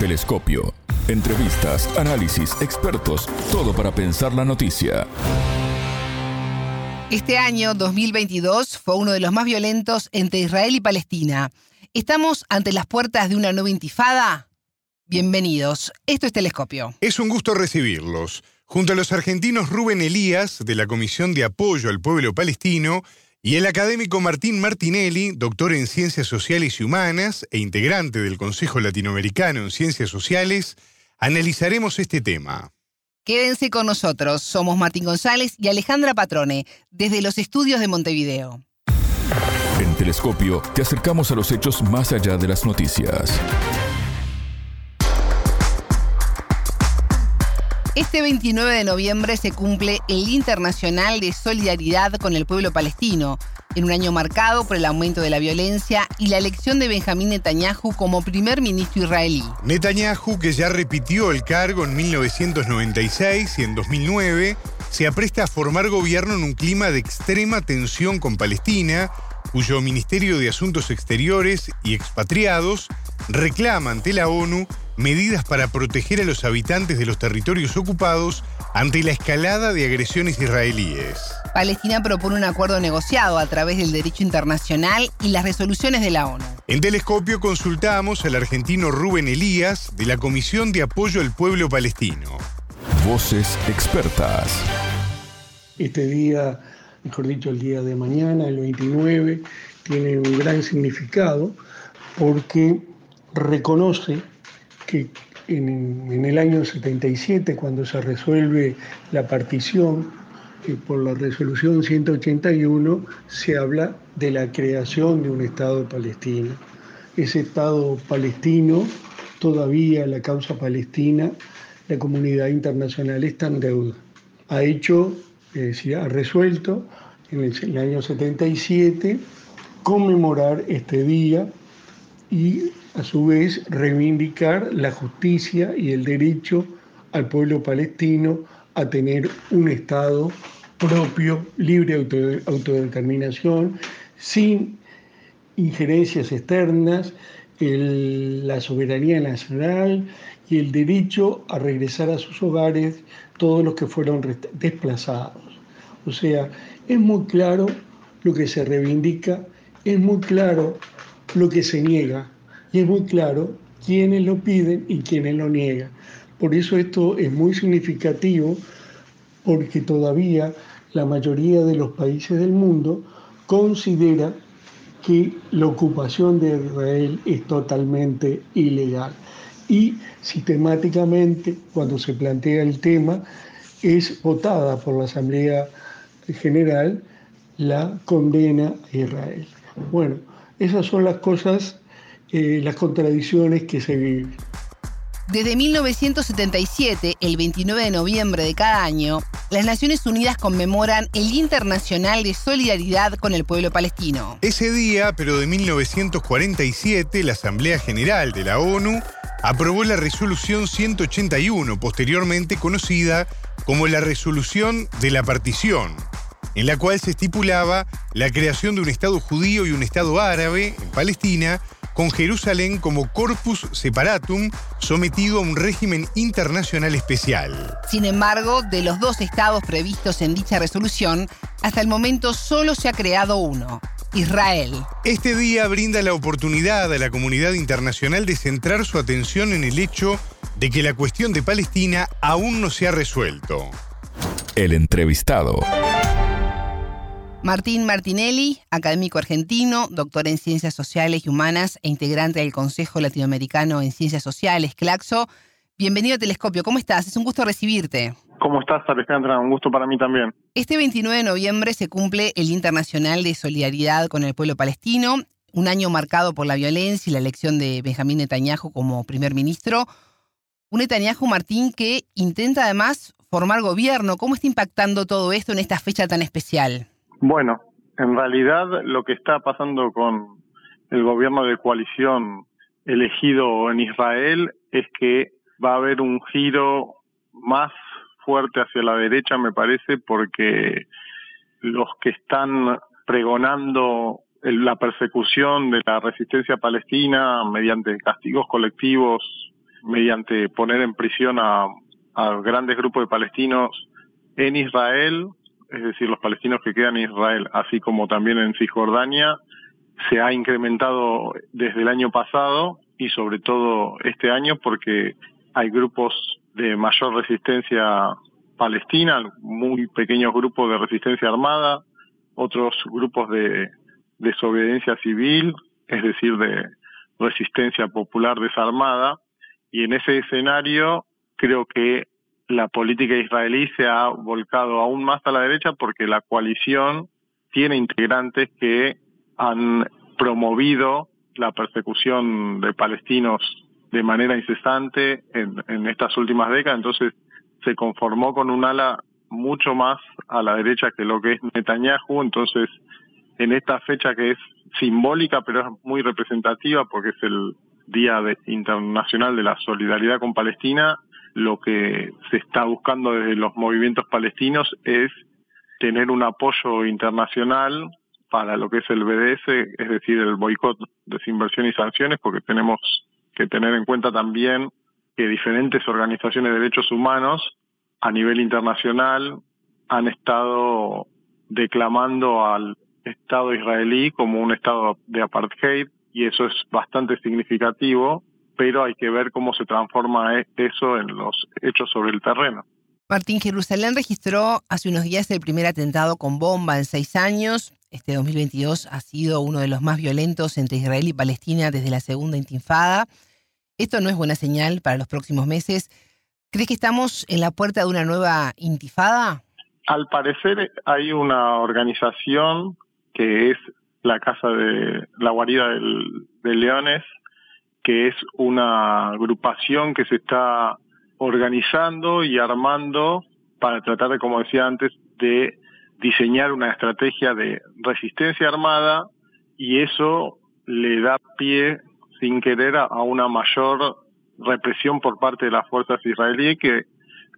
Telescopio. Entrevistas, análisis, expertos, todo para pensar la noticia. Este año 2022 fue uno de los más violentos entre Israel y Palestina. ¿Estamos ante las puertas de una nueva intifada? Bienvenidos. Esto es Telescopio. Es un gusto recibirlos. Junto a los argentinos Rubén Elías, de la Comisión de Apoyo al Pueblo Palestino, y el académico Martín Martinelli, doctor en Ciencias Sociales y Humanas e integrante del Consejo Latinoamericano en Ciencias Sociales, analizaremos este tema. Quédense con nosotros. Somos Martín González y Alejandra Patrone, desde los estudios de Montevideo. En Telescopio te acercamos a los hechos más allá de las noticias. Este 29 de noviembre se cumple el Internacional de Solidaridad con el Pueblo Palestino, en un año marcado por el aumento de la violencia y la elección de Benjamín Netanyahu como primer ministro israelí. Netanyahu, que ya repitió el cargo en 1996 y en 2009, se apresta a formar gobierno en un clima de extrema tensión con Palestina, cuyo Ministerio de Asuntos Exteriores y Expatriados reclama ante la ONU medidas para proteger a los habitantes de los territorios ocupados ante la escalada de agresiones israelíes. Palestina propone un acuerdo negociado a través del derecho internacional y las resoluciones de la ONU. En Telescopio consultamos al argentino Rubén Elías de la Comisión de Apoyo al Pueblo Palestino. Voces expertas. Este día, mejor dicho, el día de mañana, el 29, tiene un gran significado porque reconoce que en, el año 77, cuando se resuelve la partición eh, por la resolución 181, se habla de la creación de un Estado palestino. Ese Estado palestino, todavía la causa palestina, la comunidad internacional está en deuda. Ha hecho, decir, ha resuelto en el año 77 conmemorar este día y a su vez reivindicar la justicia y el derecho al pueblo palestino a tener un Estado propio, libre de autodeterminación, sin injerencias externas, la soberanía nacional y el derecho a regresar a sus hogares todos los que fueron desplazados. O sea, es muy claro lo que se reivindica, es muy claro lo que se niega y es muy claro quiénes lo piden y quiénes lo niegan. Por eso esto es muy significativo porque todavía la mayoría de los países del mundo considera que la ocupación de Israel es totalmente ilegal. Y sistemáticamente, cuando se plantea el tema, es votada por la Asamblea General la condena a Israel. Bueno, esas son las cosas, eh, las contradicciones que se viven. Desde 1977, el 29 de noviembre de cada año, las Naciones Unidas conmemoran el Internacional de Solidaridad con el Pueblo Palestino. Ese día, pero de 1947, la Asamblea General de la ONU aprobó la resolución 181, posteriormente conocida como la resolución de la partición, en la cual se estipulaba la creación de un Estado judío y un Estado árabe en Palestina, con Jerusalén como corpus separatum sometido a un régimen internacional especial. Sin embargo, de los dos estados previstos en dicha resolución, hasta el momento solo se ha creado uno, Israel. Este día brinda la oportunidad a la comunidad internacional de centrar su atención en el hecho de que la cuestión de Palestina aún no se ha resuelto. El entrevistado. Martín Martinelli, académico argentino, doctor en Ciencias Sociales y Humanas e integrante del Consejo Latinoamericano en Ciencias Sociales, CLACSO. Bienvenido a Telescopio, ¿cómo estás? Es un gusto recibirte. ¿Cómo estás, Alejandra? Un gusto para mí también. Este 29 de noviembre se cumple el Internacional de Solidaridad con el Pueblo Palestino, un año marcado por la violencia y la elección de Benjamín Netanyahu como primer ministro. Un Netanyahu, Martín, que intenta además formar gobierno. ¿Cómo está impactando todo esto en esta fecha tan especial? Bueno, en realidad lo que está pasando con el gobierno de coalición elegido en Israel es que va a haber un giro más fuerte hacia la derecha, me parece, porque los que están pregonando la persecución de la resistencia palestina mediante castigos colectivos mediante poner en prisión a, grandes grupos de palestinos en Israel, es decir, los palestinos que quedan en Israel, así como también en Cisjordania, se ha incrementado desde el año pasado y sobre todo este año porque hay grupos de mayor resistencia palestina, muy pequeños grupos de resistencia armada, otros grupos de desobediencia civil, es decir, de resistencia popular desarmada, y en ese escenario creo que la política israelí se ha volcado aún más a la derecha porque la coalición tiene integrantes que han promovido la persecución de palestinos de manera incesante en, en estas últimas décadas, entonces se conformó con un ala mucho más a la derecha que lo que es Netanyahu, entonces en esta fecha que es simbólica pero es muy representativa porque es el Día Internacional de la Solidaridad con Palestina, lo que se está buscando desde los movimientos palestinos es tener un apoyo internacional para lo que es el BDS, es decir, el boicot, desinversión y sanciones, porque tenemos que tener en cuenta también que diferentes organizaciones de derechos humanos a nivel internacional han estado declamando al Estado israelí como un Estado de apartheid y eso es bastante significativo, pero hay que ver cómo se transforma e-, eso en los hechos sobre el terreno. Martín, Jerusalén registró hace unos días el primer atentado con bomba en seis años. Este 2022 ha sido uno de los más violentos entre Israel y Palestina desde la segunda intifada. Esto no es buena señal para los próximos meses. ¿Crees que estamos en la puerta de una nueva intifada? Al parecer hay una organización que es la Casa de la Guarida de Leones, que es una agrupación que se está organizando y armando para tratar de, como decía antes, de diseñar una estrategia de resistencia armada y eso le da pie sin querer a, una mayor represión por parte de las fuerzas israelíes que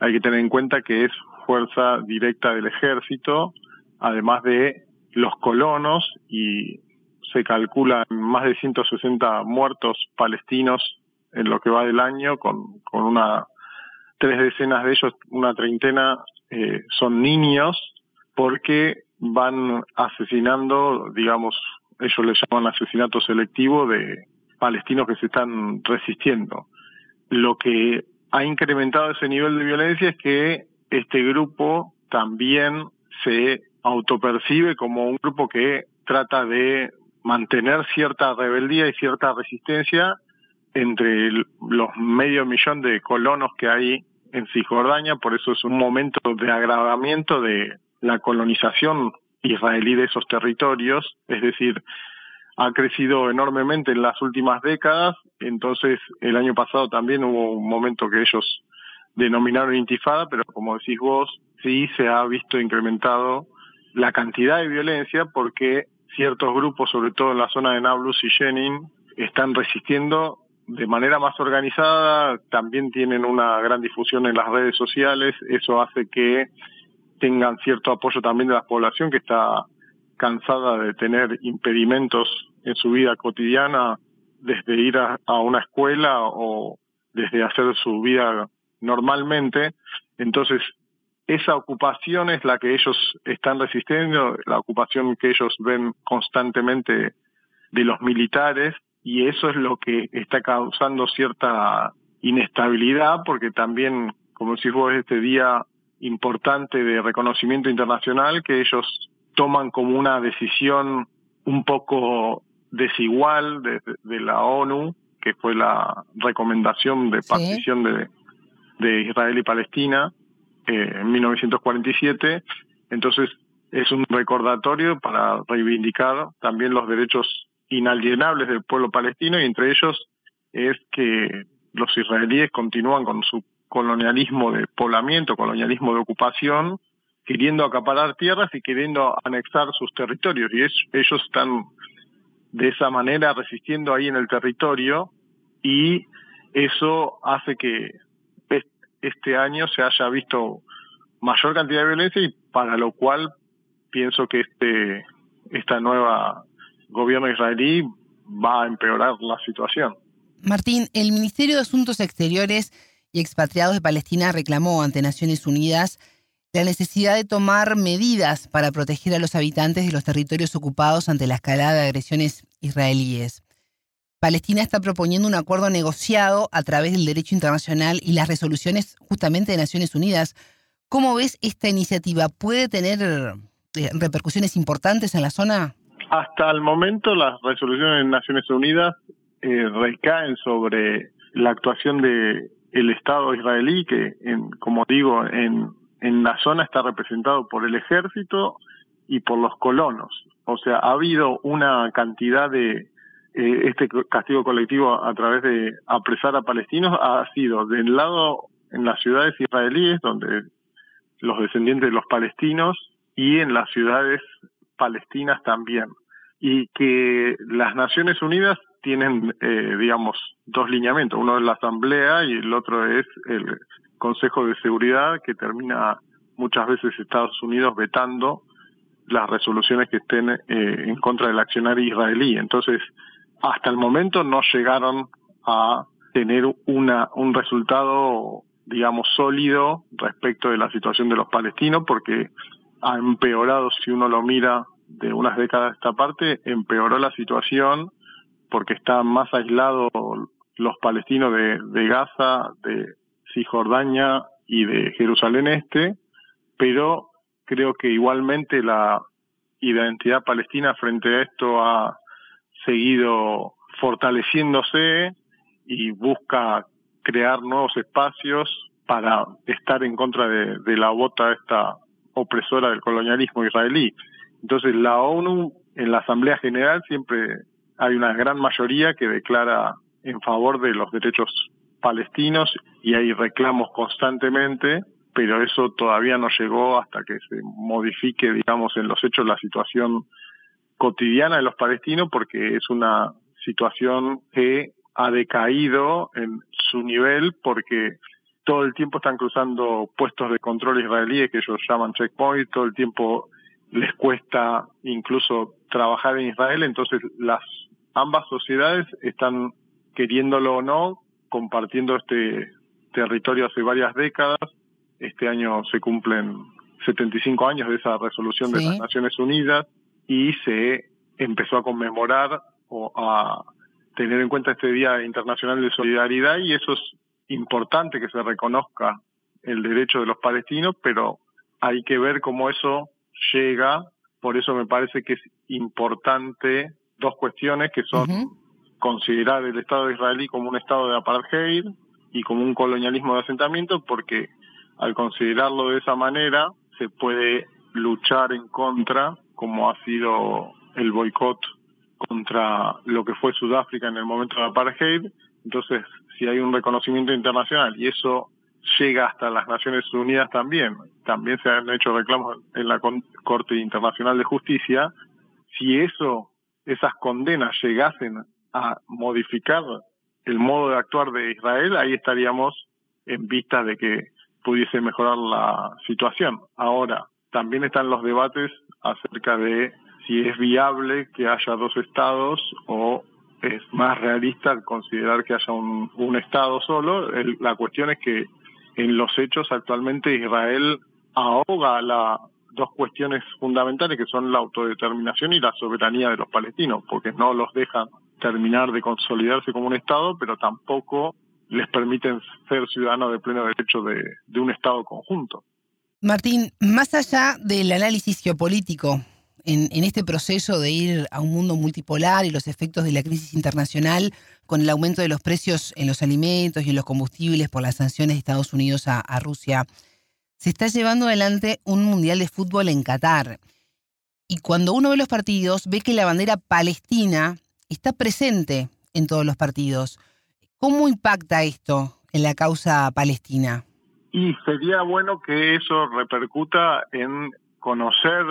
hay que tener en cuenta que es fuerza directa del ejército, además de los colonos y se calculan más de 160 muertos palestinos en lo que va del año, con, con una tres decenas de ellos, una treintena, eh, son niños, porque van asesinando, digamos, ellos le llaman asesinato selectivo de palestinos que se están resistiendo. Lo que ha incrementado ese nivel de violencia es que este grupo también se autopercibe como un grupo que trata de mantener cierta rebeldía y cierta resistencia entre los medio millón de colonos que hay en Cisjordania, por eso es un momento de agravamiento de la colonización israelí de esos territorios, es decir, ha crecido enormemente en las últimas décadas, entonces el año pasado también hubo un momento que ellos denominaron intifada, pero como decís vos, sí se ha visto incrementado la cantidad de violencia porque ciertos grupos, sobre todo en la zona de Nablus y Jenin, están resistiendo de manera más organizada, también tienen una gran difusión en las redes sociales, eso hace que tengan cierto apoyo también de la población que está cansada de tener impedimentos en su vida cotidiana, desde ir a, a una escuela o desde hacer su vida normalmente. Entonces, esa ocupación es la que ellos están resistiendo, la ocupación que ellos ven constantemente de los militares, y eso es lo que está causando cierta inestabilidad, porque también, como decís vos, este día importante de reconocimiento internacional que ellos toman como una decisión un poco desigual de, la ONU, que fue la recomendación de partición de, de Israel y Palestina, en 1947. Entonces, es un recordatorio para reivindicar también los derechos inalienables del pueblo palestino y entre ellos es que los israelíes continúan con su colonialismo de poblamiento, colonialismo de ocupación, queriendo acaparar tierras y queriendo anexar sus territorios. Y ellos están de esa manera resistiendo ahí en el territorio y eso hace que este año se haya visto mayor cantidad de violencia y para lo cual pienso que este esta nueva gobierno israelí va a empeorar la situación. Martín, el Ministerio de Asuntos Exteriores y Expatriados de Palestina reclamó ante Naciones Unidas la necesidad de tomar medidas para proteger a los habitantes de los territorios ocupados ante la escalada de agresiones israelíes. Palestina está proponiendo un acuerdo negociado a través del derecho internacional y las resoluciones justamente de Naciones Unidas. ¿Cómo ves esta iniciativa? ¿Puede tener eh, repercusiones importantes en la zona? Hasta el momento las resoluciones de Naciones Unidas eh, recaen sobre la actuación de el Estado israelí que, en, como digo, en en la zona está representado por el ejército y por los colonos. O sea, ha habido una cantidad de eh, este castigo colectivo a través de apresar a palestinos ha sido del lado en las ciudades israelíes donde los descendientes de los palestinos y en las ciudades palestinas también y que las Naciones Unidas tienen eh, digamos dos lineamientos uno es la asamblea y el otro es el Consejo de Seguridad que termina muchas veces Estados Unidos vetando las resoluciones que estén eh, en contra del accionario israelí. Entonces, hasta el momento no llegaron a tener una, un resultado, digamos, sólido respecto de la situación de los palestinos, porque ha empeorado, si uno lo mira de unas décadas a esta parte, empeoró la situación porque están más aislados los palestinos de, de Gaza, de Cisjordania y de Jerusalén Este, pero creo que igualmente la identidad palestina frente a esto ha seguido fortaleciéndose y busca crear nuevos espacios para estar en contra de, la bota esta opresora del colonialismo israelí. Entonces la ONU en la Asamblea General siempre hay una gran mayoría que declara en favor de los derechos palestinos y hay reclamos constantemente, pero eso todavía no llegó hasta que se modifique, digamos, en los hechos la situación cotidiana de los palestinos, porque es una situación que ha decaído en su nivel porque todo el tiempo están cruzando puestos de control israelíes que ellos llaman checkpoint, todo el tiempo les cuesta incluso trabajar en Israel, entonces las ambas sociedades están queriéndolo o no compartiendo este territorio hace varias décadas. Este año se cumplen 75 años de esa resolución de las Naciones Unidas y se empezó a conmemorar o a tener en cuenta este Día Internacional de Solidaridad y eso es importante que se reconozca el derecho de los palestinos, pero hay que ver cómo eso llega, por eso me parece que es importante dos cuestiones que son considerar el Estado israelí como un Estado de apartheid y como un colonialismo de asentamiento, porque al considerarlo de esa manera se puede luchar en contra, como ha sido el boicot contra lo que fue Sudáfrica en el momento de apartheid. Entonces, si hay un reconocimiento internacional y eso llega hasta las Naciones Unidas también, también se han hecho reclamos en la Corte Internacional de Justicia, si eso, esas condenas llegasen a modificar el modo de actuar de Israel, ahí estaríamos en vista de que pudiese mejorar la situación. Ahora, también están los debates acerca de si es viable que haya dos estados o es más realista considerar que haya un, estado solo. la cuestión es que en los hechos actualmente Israel ahoga la, dos cuestiones fundamentales que son la autodeterminación y la soberanía de los palestinos, porque no los dejan terminar de consolidarse como un Estado, pero tampoco les permiten ser ciudadanos de pleno derecho de, de un Estado conjunto. Martín, más allá del análisis geopolítico en, este proceso de ir a un mundo multipolar y los efectos de la crisis internacional con el aumento de los precios en los alimentos y en los combustibles por las sanciones de Estados Unidos a, a Rusia, se está llevando adelante un mundial de fútbol en Qatar. Y cuando uno ve los partidos, ve que la bandera palestina está presente en todos los partidos. ¿Cómo impacta esto en la causa palestina? Y sería bueno que eso repercuta en conocer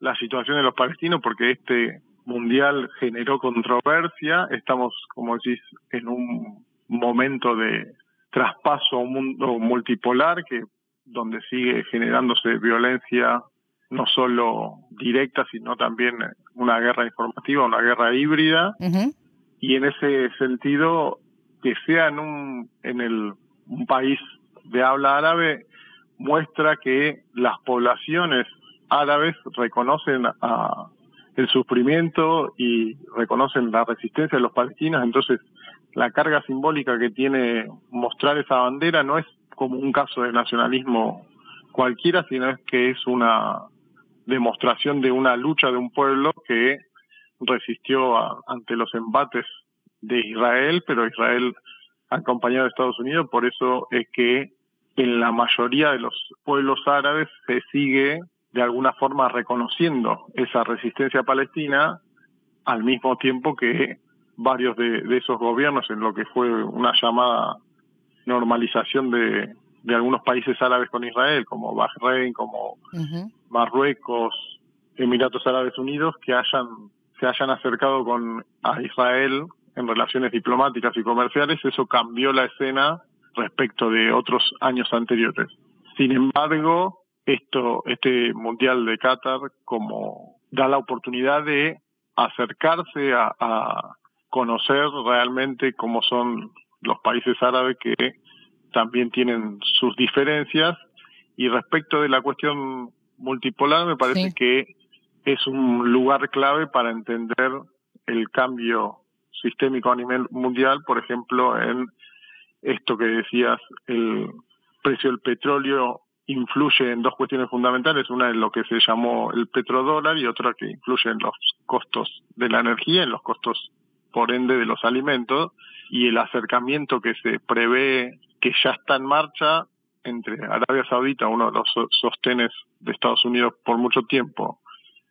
la situación de los palestinos, porque este mundial generó controversia. Estamos, como decís, en un momento de traspaso a un mundo multipolar que donde sigue generándose violencia no solo directa, sino también una guerra informativa, una guerra híbrida. Y en ese sentido, que sea en un, en el, un país de habla árabe muestra que las poblaciones árabes reconocen a el sufrimiento y reconocen la resistencia de los palestinos, entonces la carga simbólica que tiene mostrar esa bandera no es como un caso de nacionalismo cualquiera, sino es que es una demostración de una lucha de un pueblo que resistió ante los embates de Israel, pero Israel acompañado de Estados Unidos, por eso es que en la mayoría de los pueblos árabes se sigue de alguna forma reconociendo esa resistencia palestina al mismo tiempo que varios de, esos gobiernos en lo que fue una llamada normalización de, de algunos países árabes con Israel, como Bahrein, como Marruecos, Emiratos Árabes Unidos, que hayan se hayan acercado con a Israel en relaciones diplomáticas y comerciales, eso cambió la escena respecto de otros años anteriores. Sin embargo, esto, este Mundial de Qatar como da la oportunidad de acercarse a, conocer realmente cómo son los países árabes que también tienen sus diferencias y respecto de la cuestión multipolar me parece que es un lugar clave para entender el cambio sistémico a nivel mundial, por ejemplo, en esto que decías, el precio del petróleo influye en dos cuestiones fundamentales, una es lo que se llamó el petrodólar y otra que influye en los costos de la energía, en los costos por ende de los alimentos y el acercamiento que se prevé que ya está en marcha entre Arabia Saudita, uno de los sostenes de Estados Unidos por mucho tiempo,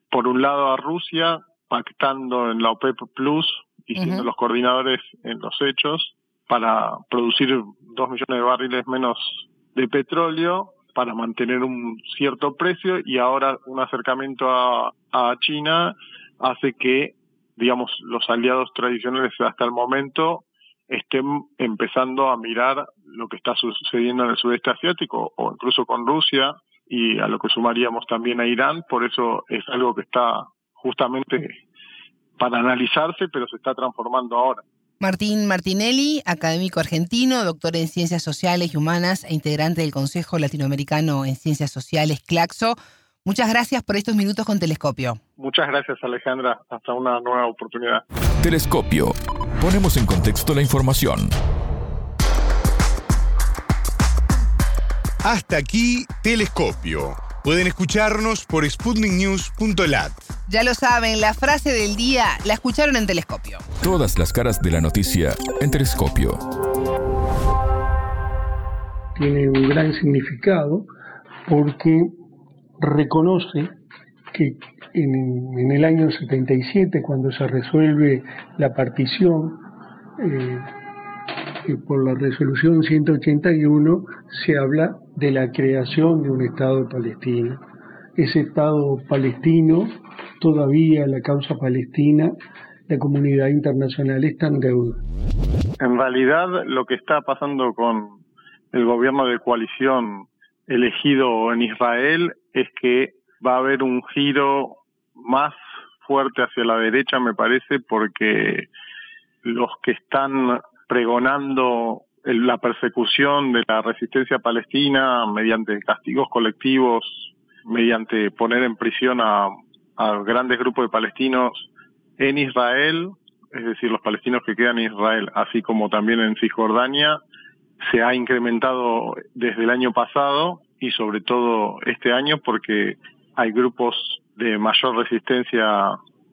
por un lado a Rusia, pactando en la OPEP Plus y siendo los coordinadores en los hechos para producir dos millones de barriles menos de petróleo para mantener un cierto precio y ahora un acercamiento a, a China hace que, digamos, los aliados tradicionales hasta el momento estén empezando a mirar lo que está sucediendo en el sudeste asiático o incluso con Rusia y a lo que sumaríamos también a Irán, por eso es algo que está justamente para analizarse, pero se está transformando ahora. Martín Martinelli, académico argentino, doctor en Ciencias Sociales y Humanas e integrante del Consejo Latinoamericano en Ciencias Sociales, CLACSO. Muchas gracias por estos minutos con Telescopio. Muchas gracias, Alejandra. Hasta una nueva oportunidad. Telescopio. Ponemos en contexto la información. Hasta aquí, Telescopio. Pueden escucharnos por sputniknews.lat. Ya lo saben, la frase del día la escucharon en Telescopio. Todas las caras de la noticia en Telescopio. Tiene un gran significado porque reconoce que en, el año 77, cuando se resuelve la partición, eh, por la resolución 181 se habla de la creación de un Estado palestino. Ese Estado palestino, todavía la causa palestina, la comunidad internacional está en deuda. En realidad, lo que está pasando con el gobierno de coalición elegido en Israel es que va a haber un giro más fuerte hacia la derecha, me parece, porque los que están pregonando la persecución de la resistencia palestina mediante castigos colectivos, mediante poner en prisión a, grandes grupos de palestinos en Israel, es decir, los palestinos que quedan en Israel, así como también en Cisjordania, se ha incrementado desde el año pasado y sobre todo este año porque hay grupos de mayor resistencia